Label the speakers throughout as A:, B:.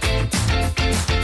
A: Thank you.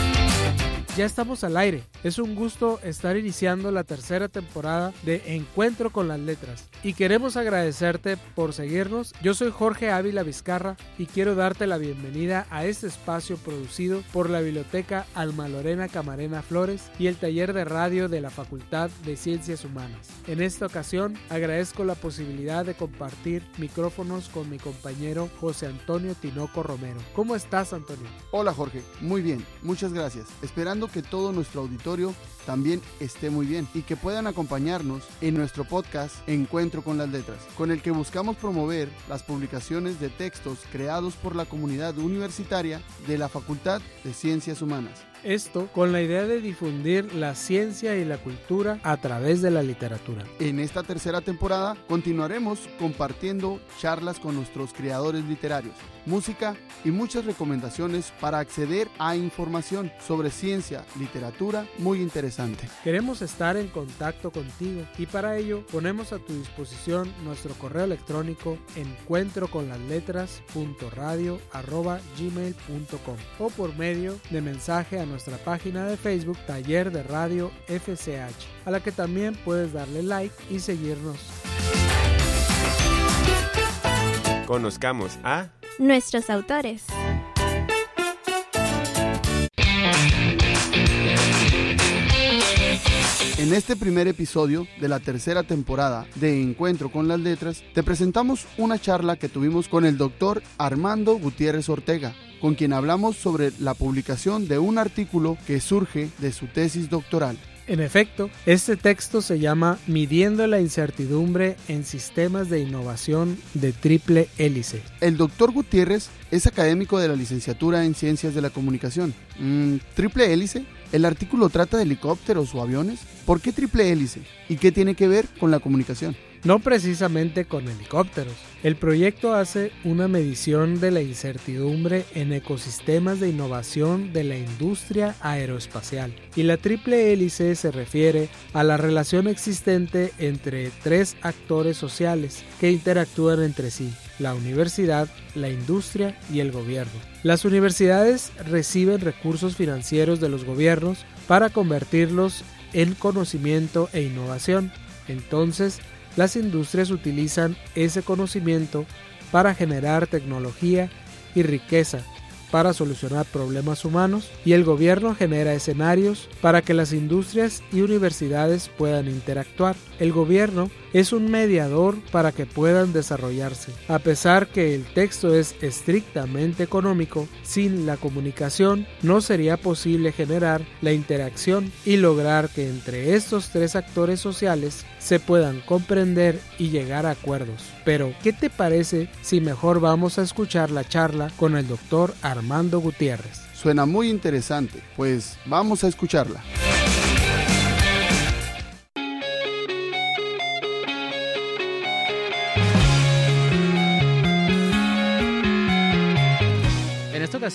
B: Ya estamos al aire. Es un gusto estar iniciando la tercera temporada de Encuentro con las Letras. Y queremos agradecerte por seguirnos. Yo soy Jorge Ávila Vizcarra y quiero darte la bienvenida a este espacio producido por la Biblioteca Alma Lorena Camarena Flores y el taller de radio de la Facultad de Ciencias Humanas. En esta ocasión agradezco la posibilidad de compartir micrófonos con mi compañero José Antonio Tinoco Romero. ¿Cómo estás, Antonio?
C: Hola, Jorge. Muy bien. Muchas gracias. Esperando que todo nuestro auditorio también esté muy bien y que puedan acompañarnos en nuestro podcast Encuentro con las Letras, con el que buscamos promover las publicaciones de textos creados por la comunidad universitaria de la Facultad de Ciencias Humanas.
B: Esto con la idea de difundir la ciencia y la cultura a través de la literatura.
C: En esta tercera temporada continuaremos compartiendo charlas con nuestros creadores literarios, música y muchas recomendaciones para acceder a información sobre ciencia, literatura muy interesante.
B: Queremos estar en contacto contigo y para ello ponemos a tu disposición nuestro correo electrónico encuentro con las letras o por medio de mensaje a nuestra página de Facebook Taller de Radio FCH, a la que también puedes darle like y seguirnos.
D: Conozcamos a
A: nuestros autores.
C: En este primer episodio de la tercera temporada de Encuentro con las Letras, te presentamos una charla que tuvimos con el doctor Armando Gutiérrez Ortega, con quien hablamos sobre la publicación de un artículo que surge de su tesis doctoral.
B: En efecto, este texto se llama Midiendo la incertidumbre en sistemas de innovación de triple hélice.
C: El doctor Gutiérrez es académico de la licenciatura en Ciencias de la Comunicación. Mm, ¿Triple hélice? ¿El artículo trata de helicópteros o aviones? ¿Por qué triple hélice? ¿Y qué tiene que ver con la comunicación?
B: No precisamente con helicópteros. El proyecto hace una medición de la incertidumbre en ecosistemas de innovación de la industria aeroespacial y la triple hélice se refiere a la relación existente entre tres actores sociales que interactúan entre sí, la universidad, la industria y el gobierno. Las universidades reciben recursos financieros de los gobiernos para convertirlos en conocimiento e innovación. Entonces, las industrias utilizan ese conocimiento para generar tecnología y riqueza para solucionar problemas humanos y el gobierno genera escenarios para que las industrias y universidades puedan interactuar. El gobierno es un mediador para que puedan desarrollarse. A pesar que el texto es estrictamente económico, sin la comunicación no sería posible generar la interacción y lograr que entre estos tres actores sociales se puedan comprender y llegar a acuerdos. Pero, ¿qué te parece si mejor vamos a escuchar la charla con el doctor Armando Gutiérrez?
C: Suena muy interesante, pues vamos a escucharla.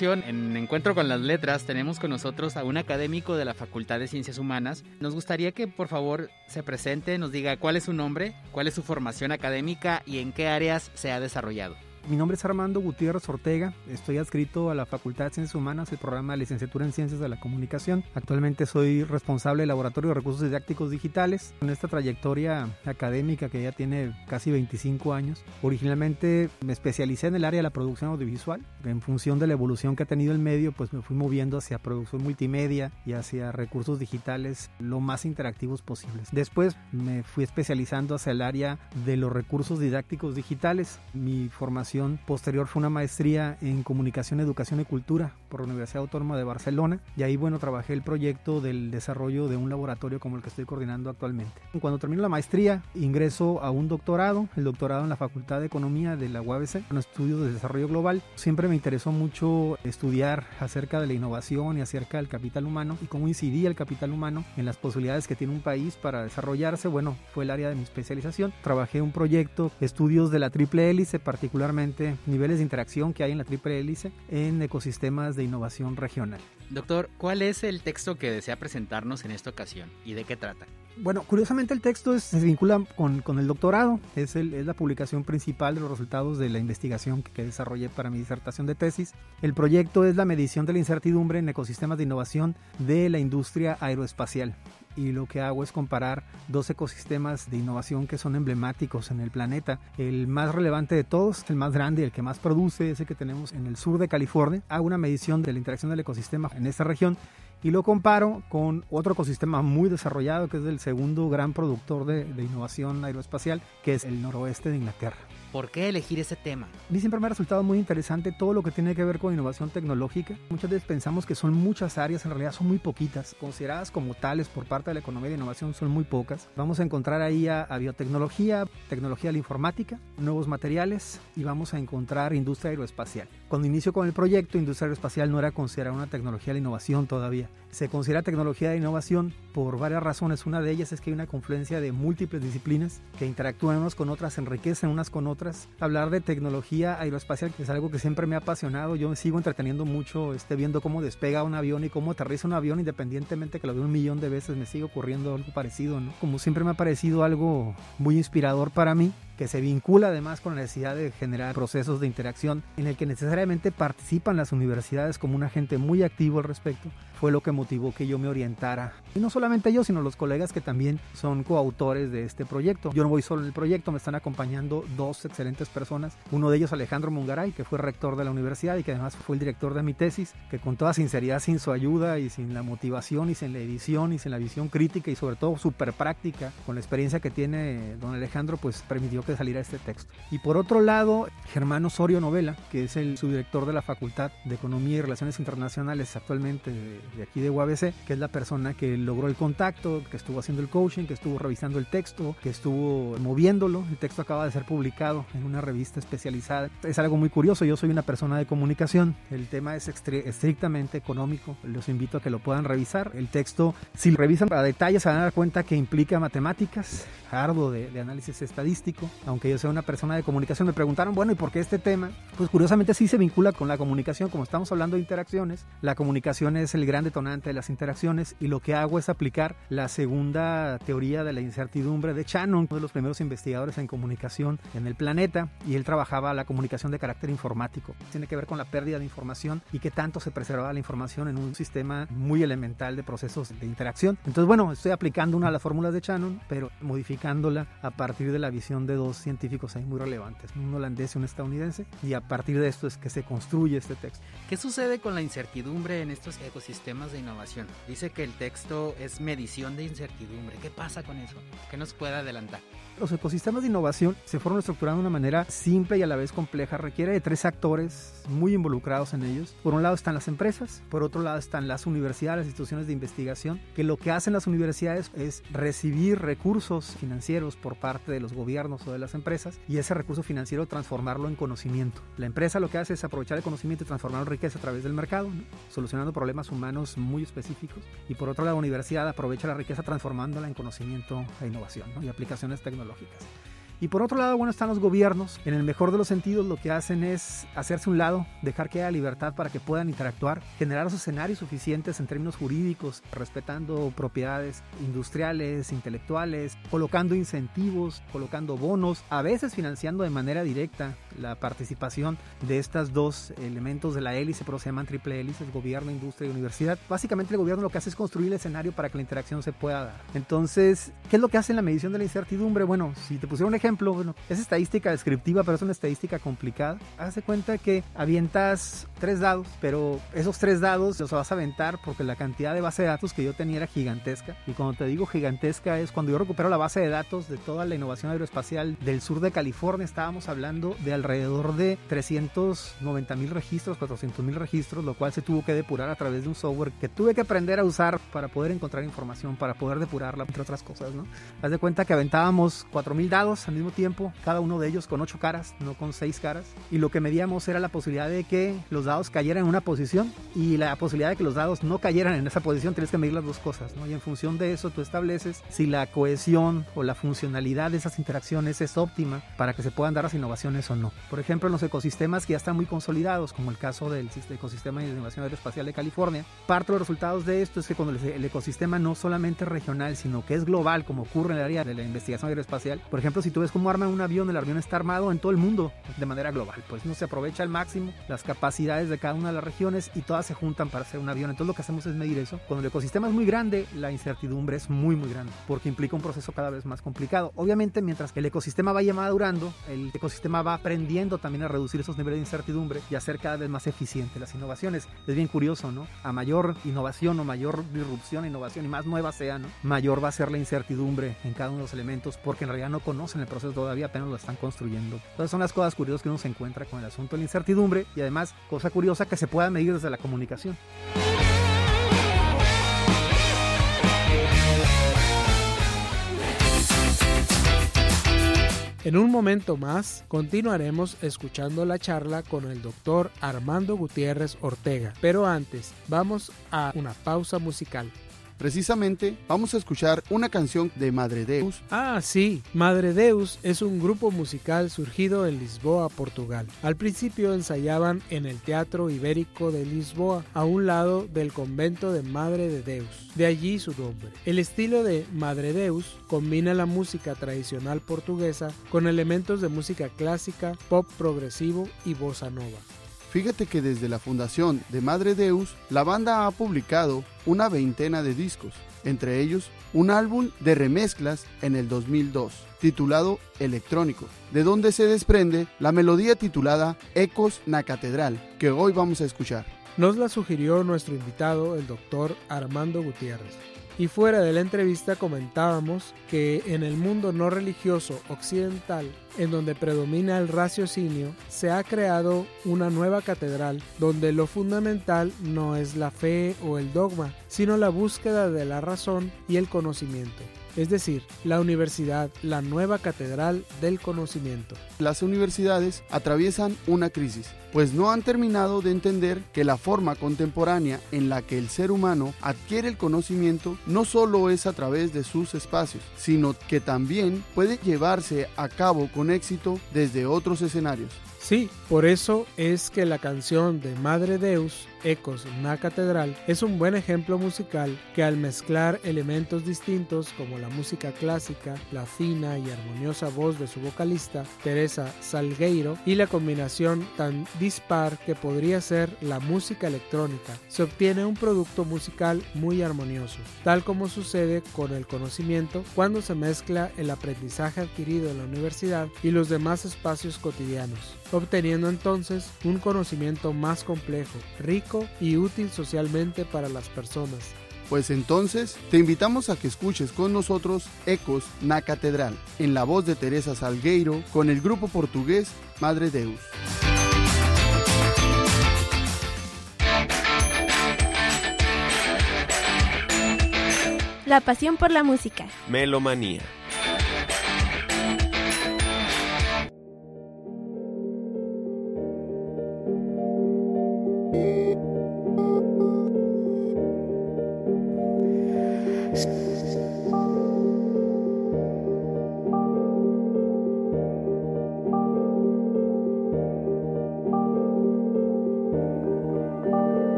E: En Encuentro con las Letras, tenemos con nosotros a un académico de la Facultad de Ciencias Humanas. Nos gustaría que por favor se presente, nos diga cuál es su nombre, cuál es su formación académica y en qué áreas se ha desarrollado.
F: Mi nombre es Armando Gutiérrez Ortega, estoy adscrito a la Facultad de Ciencias Humanas, el programa de licenciatura en Ciencias de la Comunicación. Actualmente soy responsable del Laboratorio de Recursos Didácticos Digitales. En esta trayectoria académica que ya tiene casi 25 años, originalmente me especialicé en el área de la producción audiovisual. En función de la evolución que ha tenido el medio, pues me fui moviendo hacia producción multimedia y hacia recursos digitales lo más interactivos posibles. Después me fui especializando hacia el área de los recursos didácticos digitales. Mi formación formación posterior fue una maestría en comunicación, educación y cultura por la Universidad Autónoma de Barcelona y ahí bueno trabajé el proyecto del desarrollo de un laboratorio como el que estoy coordinando actualmente. Cuando termino la maestría ingreso a un doctorado, el doctorado en la Facultad de Economía de la UABC, en estudios de desarrollo global. Siempre me interesó mucho estudiar acerca de la innovación y acerca del capital humano y cómo incidía el capital humano en las posibilidades que tiene un país para desarrollarse. Bueno, fue el área de mi especialización. Trabajé un proyecto, estudios de la triple hélice, particularmente niveles de interacción que hay en la triple hélice en ecosistemas de innovación regional.
E: Doctor, ¿cuál es el texto que desea presentarnos en esta ocasión y de qué trata?
F: Bueno, curiosamente el texto se vincula con, con el doctorado, es, el, es, la publicación principal de los resultados de la investigación que, que, desarrollé para mi disertación de tesis. El proyecto es la medición de la incertidumbre en ecosistemas de innovación de la industria aeroespacial. Y lo que hago es comparar dos ecosistemas de innovación que son emblemáticos en el planeta. El más relevante de todos, el más grande, el que más produce, ese que tenemos en el sur de California. Hago una medición de la interacción del ecosistema en esta región y lo comparo con otro ecosistema muy desarrollado que es el segundo gran productor de, innovación aeroespacial, que es el noroeste de Inglaterra.
E: ¿Por qué elegir ese tema?
F: A mí siempre me ha resultado muy interesante todo lo que tiene que ver con innovación tecnológica. Muchas veces pensamos que son muchas áreas, en realidad son muy poquitas. Consideradas como tales por parte de la economía de innovación son muy pocas. Vamos a encontrar ahí a, a biotecnología, tecnología de la informática, nuevos materiales y vamos a encontrar industria aeroespacial. Cuando inicio con el proyecto, industria aeroespacial no era considerada una tecnología de innovación todavía. Se considera tecnología de innovación por varias razones. Una de ellas es que hay una confluencia de múltiples disciplinas que interactúan unas con otras, enriquecen unas con otras. Hablar de tecnología aeroespacial es algo que siempre me ha apasionado. Yo me sigo entreteniendo mucho este, viendo cómo despega un avión y cómo aterriza un avión, independientemente que lo veo un millón de veces, me sigue ocurriendo algo parecido. ¿no? Como siempre me ha parecido algo muy inspirador para mí que se vincula además con la necesidad de generar procesos de interacción en el que necesariamente participan las universidades como un agente muy activo al respecto, fue lo que motivó que yo me orientara. Y no solamente yo, sino los colegas que también son coautores de este proyecto. Yo no voy solo en el proyecto, me están acompañando dos excelentes personas. Uno de ellos Alejandro Mungaray, que fue rector de la universidad y que además fue el director de mi tesis, que con toda sinceridad, sin su ayuda y sin la motivación y sin la edición y sin la visión crítica y sobre todo súper práctica, con la experiencia que tiene don Alejandro, pues permitió que saliera este texto. Y por otro lado, Germán Osorio Novela, que es el subdirector de la Facultad de Economía y Relaciones Internacionales actualmente de, de aquí de UABC, que es la persona que logró el contacto, que estuvo haciendo el coaching, que estuvo revisando el texto, que estuvo moviéndolo. El texto acaba de ser publicado en una revista especializada. Es algo muy curioso, yo soy una persona de comunicación, el tema es estrictamente económico, los invito a que lo puedan revisar. El texto, si lo revisan a detalle, se van a dar cuenta que implica matemáticas, arduo de, de análisis estadístico, aunque yo sea una persona de comunicación, me preguntaron, bueno, ¿y por qué este tema? Pues curiosamente sí se vincula con la comunicación, como estamos hablando de interacciones, la comunicación es el gran detonante de las interacciones y lo que hago es aplicar la segunda teoría de la incertidumbre de Shannon, uno de los primeros investigadores en comunicación en el planeta, y él trabajaba la comunicación de carácter informático. Tiene que ver con la pérdida de información y que tanto se preservaba la información en un sistema muy elemental de procesos de interacción. Entonces, bueno, estoy aplicando una de las fórmulas de Shannon, pero modificándola a partir de la visión de dos científicos ahí muy relevantes, un holandés y un estadounidense, y a partir de esto es que se construye este texto.
E: ¿Qué sucede con la incertidumbre en estos ecosistemas de innovación? Dice que el texto es medición de incertidumbre. ¿Qué pasa con eso? ¿Qué nos puede adelantar?
F: Los ecosistemas de innovación se fueron estructurando de una manera simple y a la vez compleja. Requiere de tres actores muy involucrados en ellos. Por un lado están las empresas, por otro lado están las universidades, las instituciones de investigación, que lo que hacen las universidades es recibir recursos financieros por parte de los gobiernos o de las empresas y ese recurso financiero transformarlo en conocimiento. La empresa lo que hace es aprovechar el conocimiento y transformarlo en riqueza a través del mercado, ¿no? solucionando problemas humanos muy específicos. Y por otro lado, la universidad aprovecha la riqueza transformándola en conocimiento e innovación ¿no? y aplicaciones tecnológicas tecnológicas. Y por otro lado, bueno, están los gobiernos. En el mejor de los sentidos, lo que hacen es hacerse un lado, dejar que haya libertad para que puedan interactuar, generar los escenarios suficientes en términos jurídicos, respetando propiedades industriales, intelectuales, colocando incentivos, colocando bonos, a veces financiando de manera directa la participación de estas dos elementos de la hélice, pero se llaman triple hélices, gobierno, industria y universidad. Básicamente el gobierno lo que hace es construir el escenario para que la interacción se pueda dar. Entonces, ¿qué es lo que hace en la medición de la incertidumbre? Bueno, si te pusieron un ejemplo, ejemplo, bueno, es estadística descriptiva, pero es una estadística complicada. Hace cuenta que avientas tres dados, pero esos tres dados los vas a aventar porque la cantidad de base de datos que yo tenía era gigantesca. Y cuando te digo gigantesca es cuando yo recupero la base de datos de toda la innovación aeroespacial del sur de California, estábamos hablando de alrededor de 390 mil registros, 400 mil registros, lo cual se tuvo que depurar a través de un software que tuve que aprender a usar para poder encontrar información, para poder depurarla, entre otras cosas, ¿no? Haz de cuenta que aventábamos 4000 dados al mismo tiempo, cada uno de ellos con 8 caras, no con 6 caras, y lo que medíamos era la posibilidad de que los dados cayeran en una posición y la posibilidad de que los dados no cayeran en esa posición, tienes que medir las dos cosas, ¿no? Y en función de eso tú estableces si la cohesión o la funcionalidad de esas interacciones es óptima para que se puedan dar las innovaciones o no. Por ejemplo, en los ecosistemas que ya están muy consolidados, como el caso del ecosistema de innovación aeroespacial de California, parte de los resultados de esto es que cuando el ecosistema no solamente es regional, sino que es global, como ocurre en el área de la investigación aeroespacial, por ejemplo, si tú ves cómo arman un avión, el avión está armado en todo el mundo de manera global, pues no se aprovecha al máximo las capacidades de cada una de las regiones y todas se juntan para hacer un avión. Entonces lo que hacemos es medir eso. Cuando el ecosistema es muy grande, la incertidumbre es muy muy grande, porque implica un proceso cada vez más complicado. Obviamente, mientras el ecosistema vaya madurando, el ecosistema va aprendiendo también a reducir esos niveles de incertidumbre y hacer cada vez más eficiente las innovaciones. Es bien curioso, ¿no? A mayor innovación o mayor disrupción, innovación y más nueva sea, ¿no? Mayor va a ser la incertidumbre en cada uno de los elementos porque en realidad no conocen el proceso todavía, apenas lo están construyendo. Entonces son las cosas curiosas que uno se encuentra con el asunto de la incertidumbre y además, cosa curiosa, que se pueda medir desde la comunicación.
B: En un momento más continuaremos escuchando la charla con el doctor Armando Gutiérrez Ortega, pero antes vamos a una pausa musical.
C: Precisamente vamos a escuchar una canción de Madre Deus.
B: Ah, sí, Madre Deus es un grupo musical surgido en Lisboa, Portugal. Al principio ensayaban en el Teatro Ibérico de Lisboa, a un lado del convento de Madre de Deus. De allí su nombre. El estilo de Madre Deus combina la música tradicional portuguesa con elementos de música clásica, pop progresivo y bossa nova.
C: Fíjate que desde la fundación de Madre Deus, la banda ha publicado una veintena de discos, entre ellos un álbum de remezclas en el 2002, titulado Electrónico, de donde se desprende la melodía titulada Ecos na Catedral, que hoy vamos a escuchar.
B: Nos la sugirió nuestro invitado, el doctor Armando Gutiérrez. Y fuera de la entrevista comentábamos que en el mundo no religioso occidental, en donde predomina el raciocinio, se ha creado una nueva catedral donde lo fundamental no es la fe o el dogma, sino la búsqueda de la razón y el conocimiento es decir, la universidad, la nueva catedral del conocimiento.
C: Las universidades atraviesan una crisis, pues no han terminado de entender que la forma contemporánea en la que el ser humano adquiere el conocimiento no solo es a través de sus espacios, sino que también puede llevarse a cabo con éxito desde otros escenarios.
B: Sí, por eso es que la canción de Madre Deus, Ecos una Catedral, es un buen ejemplo musical que al mezclar elementos distintos como la música clásica, la fina y armoniosa voz de su vocalista, Teresa Salgueiro, y la combinación tan dispar que podría ser la música electrónica, se obtiene un producto musical muy armonioso, tal como sucede con el conocimiento cuando se mezcla el aprendizaje adquirido en la universidad y los demás espacios cotidianos obteniendo entonces un conocimiento más complejo, rico y útil socialmente para las personas.
C: Pues entonces te invitamos a que escuches con nosotros Ecos na Catedral, en la voz de Teresa Salgueiro, con el grupo portugués Madre Deus.
A: La pasión por la música.
D: Melomanía.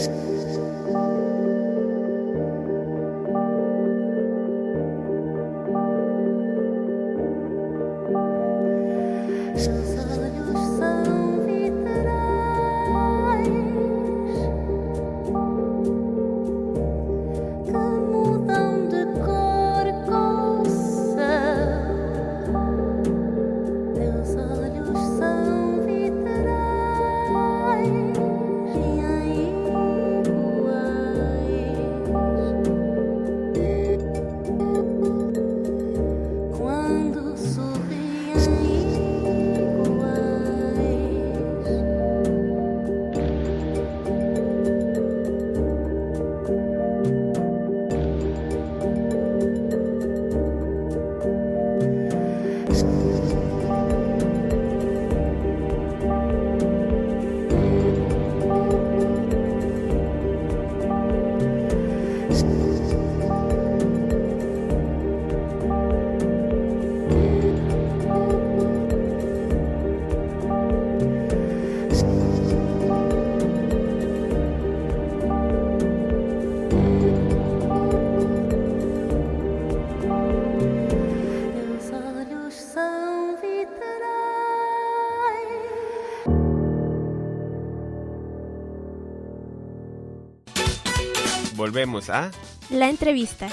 D: Thanks. Volvemos a
A: La entrevista.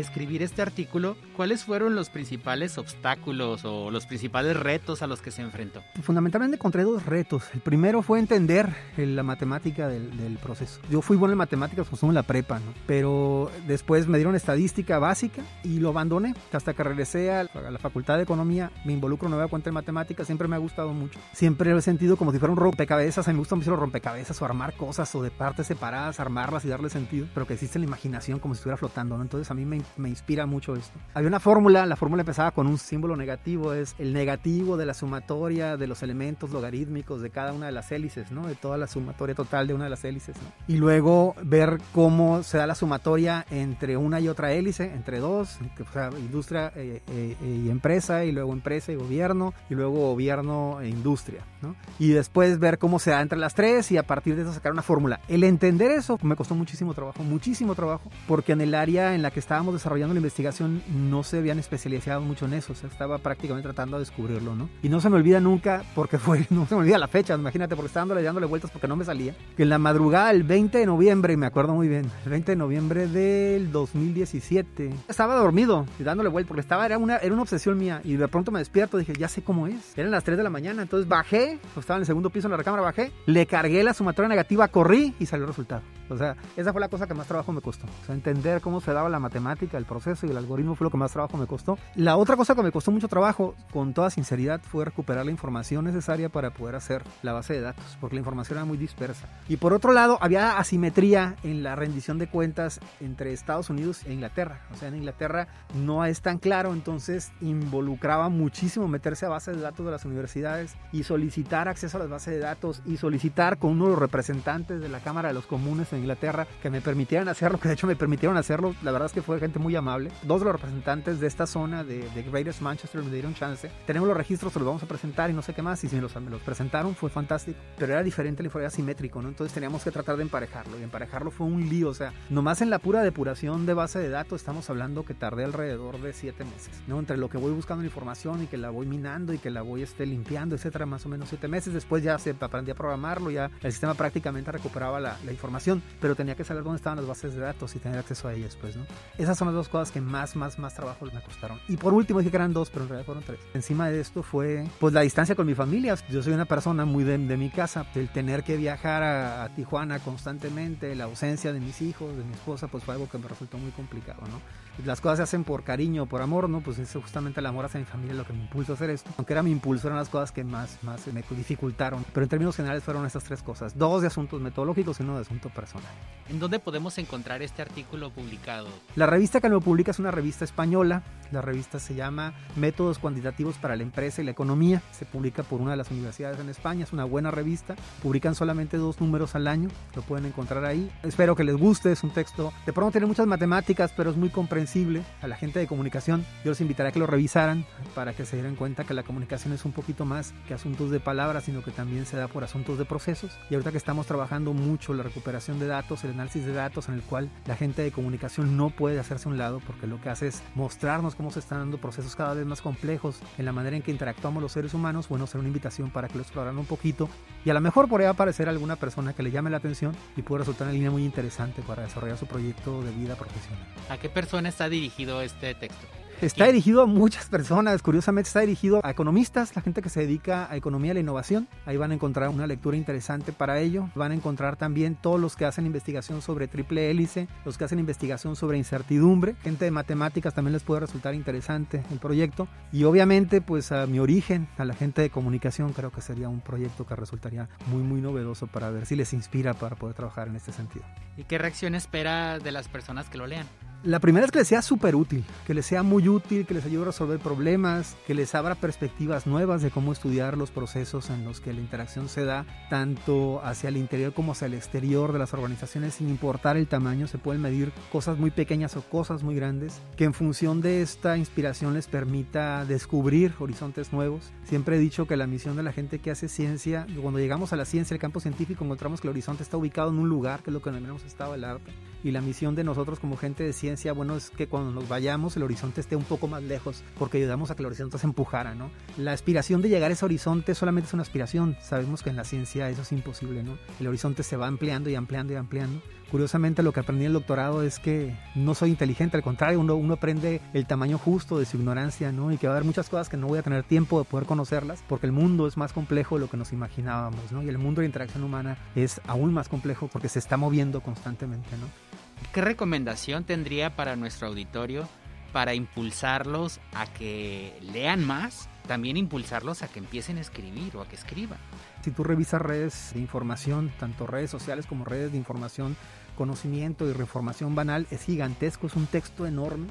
E: Al escribir este artículo, ¿cuáles fueron los principales obstáculos o los principales retos a los que se enfrentó?
F: Fundamentalmente encontré dos retos. El primero fue entender la matemática del, del proceso. Yo fui bueno en matemáticas, pues en la prepa, ¿no? Pero después me dieron estadística básica y lo abandoné. Hasta que regresé a la Facultad de Economía, me involucro nueva cuenta en matemáticas, siempre me ha gustado mucho. Siempre lo he sentido como si fuera un rompecabezas. A mí me gusta mucho los rompecabezas o armar cosas o de partes separadas, armarlas y darle sentido, pero que existe la imaginación como si estuviera flotando, ¿no? Entonces a mí me, me inspira mucho esto. Había una fórmula, la fórmula empezaba con un símbolo negativo, es el negativo de la sumatoria de los elementos logarítmicos de cada una de las hélices, ¿no? De toda la sumatoria total de una de las hélices, ¿no? Y luego ver cómo se da la sumatoria entre una y otra hélice, entre dos, o sea, industria eh, eh, y empresa, y luego empresa y gobierno, y luego gobierno e industria, ¿no? Y después ver cómo se da entre las tres y a partir de eso sacar una fórmula. El entender eso me costó muchísimo trabajo, muchísimo trabajo, porque en el área en la que estábamos desarrollando la investigación no se habían especializado mucho en eso, o sea, estaba prácticamente tratando de descubrirlo, ¿no? Y no se me olvida nunca, porque fue, no se me olvida la fecha, imagínate, porque estaba dándole, dándole vueltas porque no me salía, que en la madrugada el 20 de noviembre, me acuerdo muy bien, el 20 de noviembre del 2017, estaba dormido y dándole vueltas, porque estaba, era una, era una obsesión mía, y de pronto me despierto, dije, ya sé cómo es, eran las 3 de la mañana, entonces bajé, estaba en el segundo piso en la recámara, bajé, le cargué la sumatoria negativa, corrí y salió el resultado. O sea, esa fue la cosa que más trabajo me costó. O sea, entender cómo se daba la matemática, el proceso y el algoritmo fue lo que más trabajo me costó. La otra cosa que me costó mucho trabajo, con toda sinceridad, fue recuperar la información necesaria para poder hacer la base de datos, porque la información era muy dispersa. Y por otro lado, había asimetría en la rendición de cuentas entre Estados Unidos e Inglaterra. O sea, en Inglaterra no es tan claro, entonces involucraba muchísimo meterse a bases de datos de las universidades y solicitar acceso a las bases de datos y solicitar con uno de los representantes de la Cámara de los Comunes en Inglaterra que me permitieran hacerlo, que de hecho me permitieron hacerlo. La verdad es que fue gente muy amable. Dos de los representantes de esta zona de, de Greatest Manchester me dieron chance. Tenemos los registros, se los vamos a presentar y no sé qué más. Y si me los, presentaron fue fantástico. Pero era diferente, fue asimétrico, ¿no? Entonces teníamos que tratar de emparejarlo. Y emparejarlo fue un lío. O sea, nomás en la pura depuración de base de datos estamos hablando que tardé alrededor de siete meses, ¿no? Entre lo que voy buscando la información y que la voy minando y que la voy este, limpiando, etcétera, más o menos siete meses. Después ya se aprendí a programarlo, ya el sistema prácticamente recuperaba la, la información pero tenía que saber dónde estaban las bases de datos y tener acceso a ellas, pues, ¿no? Esas son las dos cosas que más, más, más trabajo me costaron. Y por último, dije que eran dos, pero en realidad fueron tres. Encima de esto fue, pues, la distancia con mi familia. Yo soy una persona muy de, de mi casa. El tener que viajar a, a, Tijuana constantemente, la ausencia de mis hijos, de mi esposa, pues fue algo que me resultó muy complicado, ¿no? Las cosas se hacen por cariño, por amor, ¿no? Pues es justamente el amor hacia mi familia lo que me impulsó a hacer esto. Aunque era mi impulso, eran las cosas que más, más me dificultaron. Pero en términos generales fueron estas tres cosas. Dos de asuntos metodológicos y uno de asunto personal.
E: ¿En dónde podemos encontrar este artículo publicado?
F: La revista que lo publica es una revista española. La revista se llama Métodos Cuantitativos para la Empresa y la Economía. Se publica por una de las universidades en España. Es una buena revista. Publican solamente dos números al año. Lo pueden encontrar ahí. Espero que les guste. Es un texto. De pronto tiene muchas matemáticas, pero es muy comprensible a la gente de comunicación. Yo los invitaría a que lo revisaran para que se dieran cuenta que la comunicación es un poquito más que asuntos de palabras, sino que también se da por asuntos de procesos. Y ahorita que estamos trabajando mucho la recuperación de datos, el análisis de datos en el cual la gente de comunicación no puede a un lado porque lo que hace es mostrarnos cómo se están dando procesos cada vez más complejos en la manera en que interactuamos los seres humanos, bueno, ser una invitación para que lo exploraran un poquito y a lo mejor por ahí va a aparecer alguna persona que le llame la atención y puede resultar una línea muy interesante para desarrollar su proyecto de vida profesional.
E: ¿A qué persona está dirigido este texto?
F: Está dirigido a muchas personas, curiosamente está dirigido a economistas, la gente que se dedica a economía y la innovación. Ahí van a encontrar una lectura interesante para ello. Van a encontrar también todos los que hacen investigación sobre triple hélice, los que hacen investigación sobre incertidumbre. Gente de matemáticas también les puede resultar interesante el proyecto. Y obviamente, pues a mi origen, a la gente de comunicación, creo que sería un proyecto que resultaría muy, muy novedoso para ver si les inspira para poder trabajar en este sentido.
E: ¿Y qué reacción espera de las personas que lo lean?
F: La primera es que les sea súper útil, que les sea muy útil, que les ayude a resolver problemas, que les abra perspectivas nuevas de cómo estudiar los procesos en los que la interacción se da tanto hacia el interior como hacia el exterior de las organizaciones sin importar el tamaño. Se pueden medir cosas muy pequeñas o cosas muy grandes, que en función de esta inspiración les permita descubrir horizontes nuevos. Siempre he dicho que la misión de la gente que hace ciencia, cuando llegamos a la ciencia, el campo científico, encontramos que el horizonte está ubicado en un lugar, que es lo que menos estado el arte. Y la misión de nosotros como gente de ciencia bueno, es que cuando nos vayamos el horizonte esté un poco más lejos, porque ayudamos a que el horizonte se empujara, ¿no? La aspiración de llegar a ese horizonte solamente es una aspiración. Sabemos que en la ciencia eso es imposible, ¿no? El horizonte se va ampliando y ampliando y ampliando. Curiosamente lo que aprendí en el doctorado es que no soy inteligente, al contrario, uno, uno aprende el tamaño justo de su ignorancia, ¿no? Y que va a haber muchas cosas que no voy a tener tiempo de poder conocerlas, porque el mundo es más complejo de lo que nos imaginábamos, ¿no? Y el mundo de la interacción humana es aún más complejo porque se está moviendo constantemente, ¿no?
E: ¿Qué recomendación tendría para nuestro auditorio para impulsarlos a que lean más? También impulsarlos a que empiecen a escribir o a que escriban.
F: Si tú revisas redes de información, tanto redes sociales como redes de información, conocimiento y reformación banal, es gigantesco, es un texto enorme.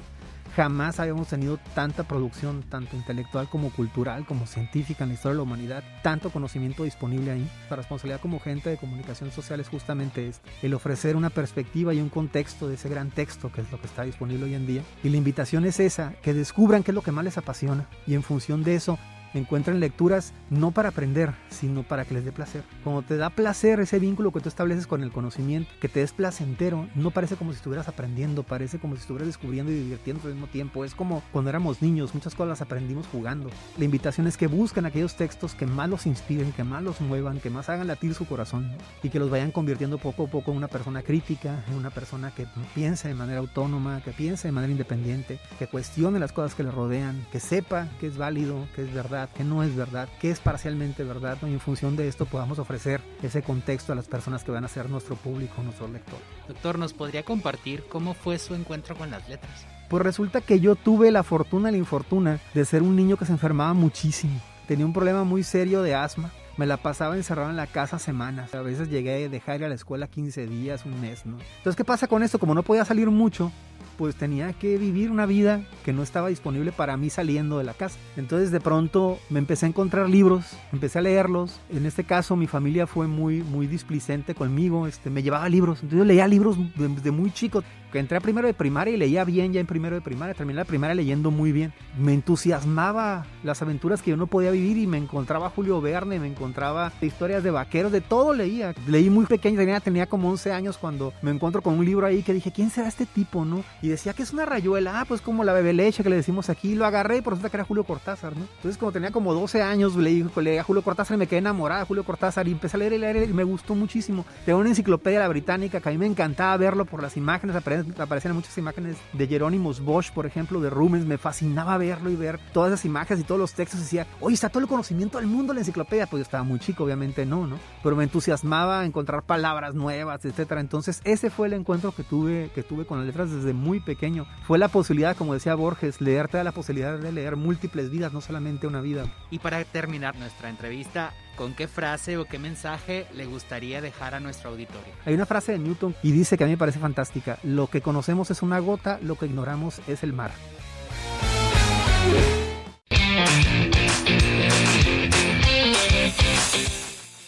F: Jamás habíamos tenido tanta producción, tanto intelectual como cultural, como científica en la historia de la humanidad, tanto conocimiento disponible ahí. La responsabilidad como gente de comunicación social es justamente esto, el ofrecer una perspectiva y un contexto de ese gran texto que es lo que está disponible hoy en día. Y la invitación es esa, que descubran qué es lo que más les apasiona y en función de eso encuentren lecturas no para aprender, sino para que les dé placer. Cuando te da placer ese vínculo que tú estableces con el conocimiento, que te es placentero, no parece como si estuvieras aprendiendo, parece como si estuvieras descubriendo y divirtiendo al mismo tiempo. Es como cuando éramos niños, muchas cosas las aprendimos jugando. La invitación es que busquen aquellos textos que más los inspiren, que más los muevan, que más hagan latir su corazón y que los vayan convirtiendo poco a poco en una persona crítica, en una persona que piense de manera autónoma, que piense de manera independiente, que cuestione las cosas que le rodean, que sepa que es válido, que es verdad que no es verdad, que es parcialmente verdad, y en función de esto podamos ofrecer ese contexto a las personas que van a ser nuestro público, nuestro lector.
E: Doctor, ¿nos podría compartir cómo fue su encuentro con las letras?
F: Pues resulta que yo tuve la fortuna y la infortuna de ser un niño que se enfermaba muchísimo. Tenía un problema muy serio de asma. Me la pasaba encerrado en la casa semanas. A veces llegué a dejar ir a la escuela 15 días, un mes, ¿no? Entonces, ¿qué pasa con esto? Como no podía salir mucho, pues tenía que vivir una vida que no estaba disponible para mí saliendo de la casa. Entonces de pronto me empecé a encontrar libros, empecé a leerlos. En este caso mi familia fue muy muy displicente conmigo, este me llevaba libros. Entonces yo leía libros desde muy chico. Entré a primero de primaria y leía bien ya en primero de primaria, terminé la primaria leyendo muy bien. Me entusiasmaba las aventuras que yo no podía vivir y me encontraba Julio Verne, me encontraba historias de vaqueros, de todo leía. Leí muy pequeño, tenía, tenía como 11 años cuando me encuentro con un libro ahí que dije, ¿quién será este tipo, no? Y decía que es una rayuela, ah, pues como la bebe leche que le decimos aquí, lo agarré y por resulta que era Julio Cortázar, ¿no? Entonces como tenía como 12 años, leí, leí a Julio Cortázar y me quedé enamorada de Julio Cortázar y empecé a leer y leer y me gustó muchísimo. Tengo una enciclopedia la británica que a mí me encantaba verlo por las imágenes, aparecían muchas imágenes de Jerónimos Bosch, por ejemplo, de Rubens, me fascinaba verlo y ver todas esas imágenes y todos los textos, decía, oye, está todo el conocimiento del mundo en la enciclopedia, pues yo estaba muy chico, obviamente no, ¿no? Pero me entusiasmaba encontrar palabras nuevas, etcétera. Entonces ese fue el encuentro que tuve, que tuve con las letras desde muy pequeño. Fue la posibilidad, como decía Borges, leerte da la posibilidad de leer múltiples vidas, no solamente una vida.
E: Y para terminar nuestra entrevista, ¿con qué frase o qué mensaje le gustaría dejar a nuestro auditorio?
F: Hay una frase de Newton y dice que a mí me parece fantástica. Lo que conocemos es una gota, lo que ignoramos es el mar.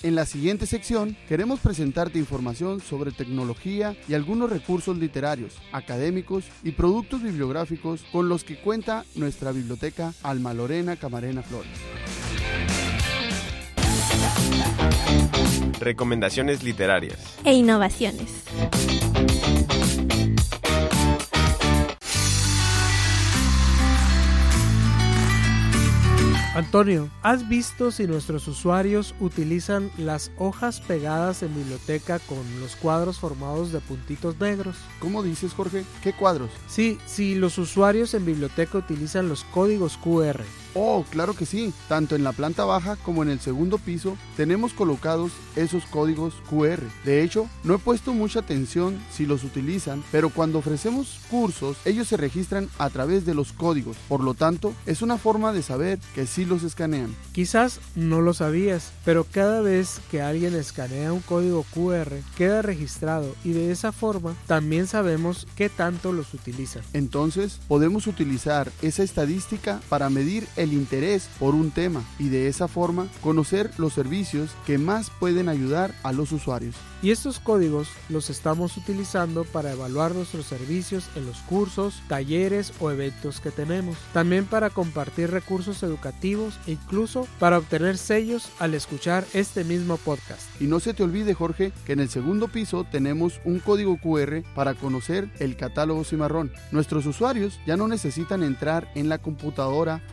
C: En la siguiente sección queremos presentarte información sobre tecnología y algunos recursos literarios, académicos y productos bibliográficos con los que cuenta nuestra biblioteca Alma Lorena Camarena Flores.
D: Recomendaciones literarias.
A: E innovaciones.
B: Antonio, ¿has visto si nuestros usuarios utilizan las hojas pegadas en biblioteca con los cuadros formados de puntitos negros?
C: ¿Cómo dices, Jorge? ¿Qué cuadros?
B: Sí, si los usuarios en biblioteca utilizan los códigos QR.
C: Oh, claro que sí. Tanto en la planta baja como en el segundo piso tenemos colocados esos códigos QR. De hecho, no he puesto mucha atención si los utilizan, pero cuando ofrecemos cursos, ellos se registran a través de los códigos. Por lo tanto, es una forma de saber que sí los escanean.
B: Quizás no lo sabías, pero cada vez que alguien escanea un código QR, queda registrado y de esa forma también sabemos qué tanto los utilizan.
C: Entonces, podemos utilizar esa estadística para medir el interés por un tema y de esa forma conocer los servicios que más pueden ayudar a los usuarios.
B: Y estos códigos los estamos utilizando para evaluar nuestros servicios en los cursos, talleres o eventos que tenemos. También para compartir recursos educativos e incluso para obtener sellos al escuchar este mismo podcast.
C: Y no se te olvide Jorge que en el segundo piso tenemos un código QR para conocer el catálogo Cimarrón. Nuestros usuarios ya no necesitan entrar en la computadora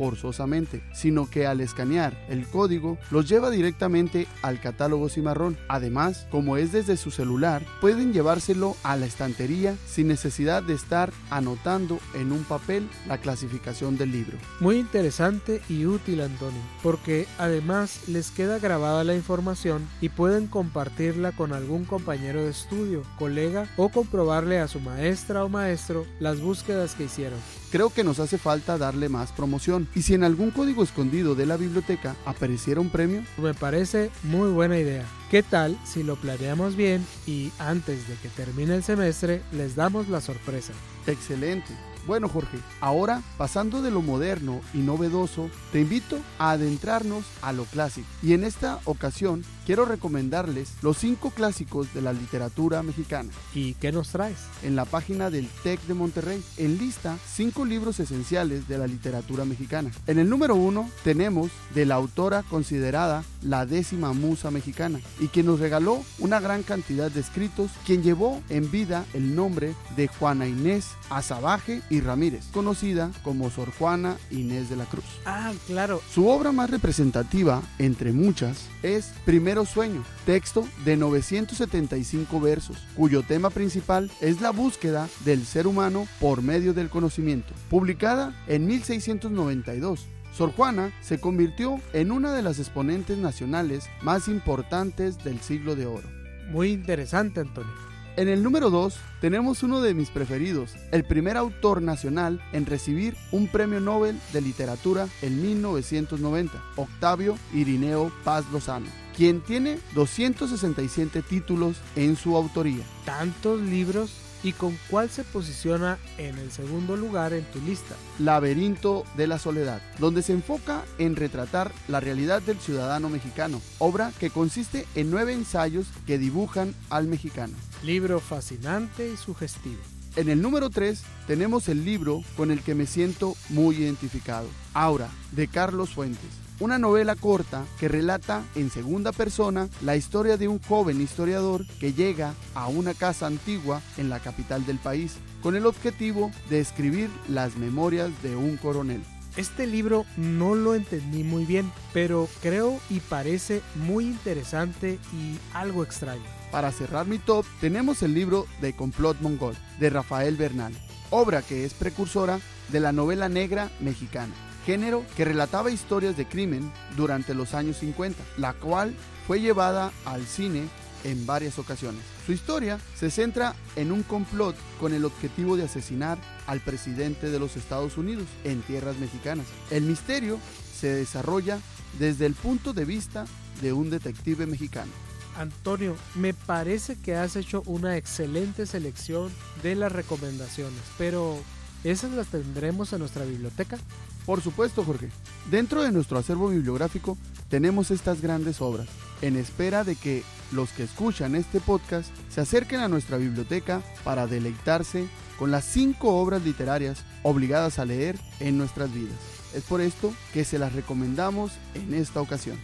C: sino que al escanear el código los lleva directamente al catálogo Cimarrón. Además, como es desde su celular, pueden llevárselo a la estantería sin necesidad de estar anotando en un papel la clasificación del libro.
B: Muy interesante y útil Antonio, porque además les queda grabada la información y pueden compartirla con algún compañero de estudio, colega o comprobarle a su maestra o maestro las búsquedas que hicieron.
C: Creo que nos hace falta darle más promoción. Y si en algún código escondido de la biblioteca apareciera un premio,
B: me parece muy buena idea. ¿Qué tal si lo planeamos bien y antes de que termine el semestre les damos la sorpresa?
C: Excelente. Bueno Jorge, ahora pasando de lo moderno y novedoso, te invito a adentrarnos a lo clásico. Y en esta ocasión quiero recomendarles los cinco clásicos de la literatura mexicana.
B: ¿Y qué nos traes?
C: En la página del TEC de Monterrey, en lista cinco libros esenciales de la literatura mexicana. En el número uno tenemos de la autora considerada la décima musa mexicana y quien nos regaló una gran cantidad de escritos, quien llevó en vida el nombre de Juana Inés Azabaje y Ramírez, conocida como Sor Juana Inés de la Cruz.
B: Ah, claro.
C: Su obra más representativa, entre muchas, es Primero Sueño, texto de 975 versos, cuyo tema principal es la búsqueda del ser humano por medio del conocimiento, publicada en 1692. Sor Juana se convirtió en una de las exponentes nacionales más importantes del siglo de oro.
B: Muy interesante, Antonio.
C: En el número 2 tenemos uno de mis preferidos, el primer autor nacional en recibir un premio Nobel de literatura en 1990, Octavio Irineo Paz Lozano, quien tiene 267 títulos en su autoría.
B: ¿Tantos libros? ¿Y con cuál se posiciona en el segundo lugar en tu lista?
C: Laberinto de la Soledad, donde se enfoca en retratar la realidad del ciudadano mexicano, obra que consiste en nueve ensayos que dibujan al mexicano.
B: Libro fascinante y sugestivo.
C: En el número 3 tenemos el libro con el que me siento muy identificado, Aura, de Carlos Fuentes. Una novela corta que relata en segunda persona la historia de un joven historiador que llega a una casa antigua en la capital del país con el objetivo de escribir las memorias de un coronel.
B: Este libro no lo entendí muy bien, pero creo y parece muy interesante y algo extraño.
C: Para cerrar mi top, tenemos el libro de Complot Mongol, de Rafael Bernal, obra que es precursora de la novela negra mexicana, género que relataba historias de crimen durante los años 50, la cual fue llevada al cine en varias ocasiones. Su historia se centra en un complot con el objetivo de asesinar al presidente de los Estados Unidos en tierras mexicanas. El misterio se desarrolla desde el punto de vista de un detective mexicano.
B: Antonio, me parece que has hecho una excelente selección de las recomendaciones, pero ¿esas las tendremos en nuestra biblioteca?
C: Por supuesto, Jorge. Dentro de nuestro acervo bibliográfico tenemos estas grandes obras, en espera de que los que escuchan este podcast se acerquen a nuestra biblioteca para deleitarse con las cinco obras literarias obligadas a leer en nuestras vidas. Es por esto que se las recomendamos en esta ocasión.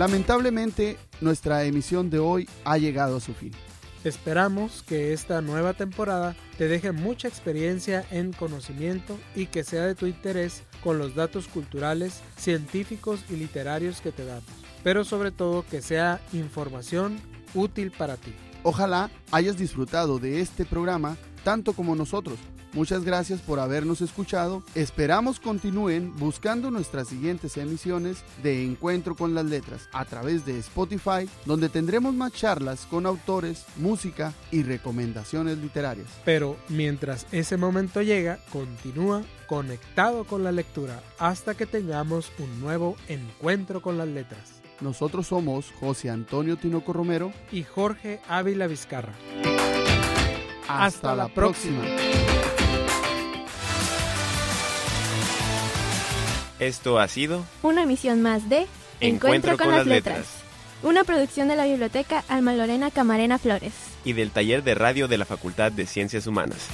C: Lamentablemente, nuestra emisión de hoy ha llegado a su fin.
B: Esperamos que esta nueva temporada te deje mucha experiencia en conocimiento y que sea de tu interés con los datos culturales, científicos y literarios que te damos, pero sobre todo que sea información útil para ti.
C: Ojalá hayas disfrutado de este programa tanto como nosotros Muchas gracias por habernos escuchado. Esperamos continúen buscando nuestras siguientes emisiones de Encuentro con las Letras a través de Spotify, donde tendremos más charlas con autores, música y recomendaciones literarias.
B: Pero mientras ese momento llega, continúa conectado con la lectura hasta que tengamos un nuevo Encuentro con las Letras.
C: Nosotros somos José Antonio Tinoco Romero
B: y Jorge Ávila Vizcarra.
C: Hasta la próxima.
D: Esto ha sido
A: Una emisión más de
D: Encuentro con las letras.
A: Una producción de la Biblioteca Alma Lorena Camarena Flores.
D: y del taller de radio de la Facultad de Ciencias Humanas.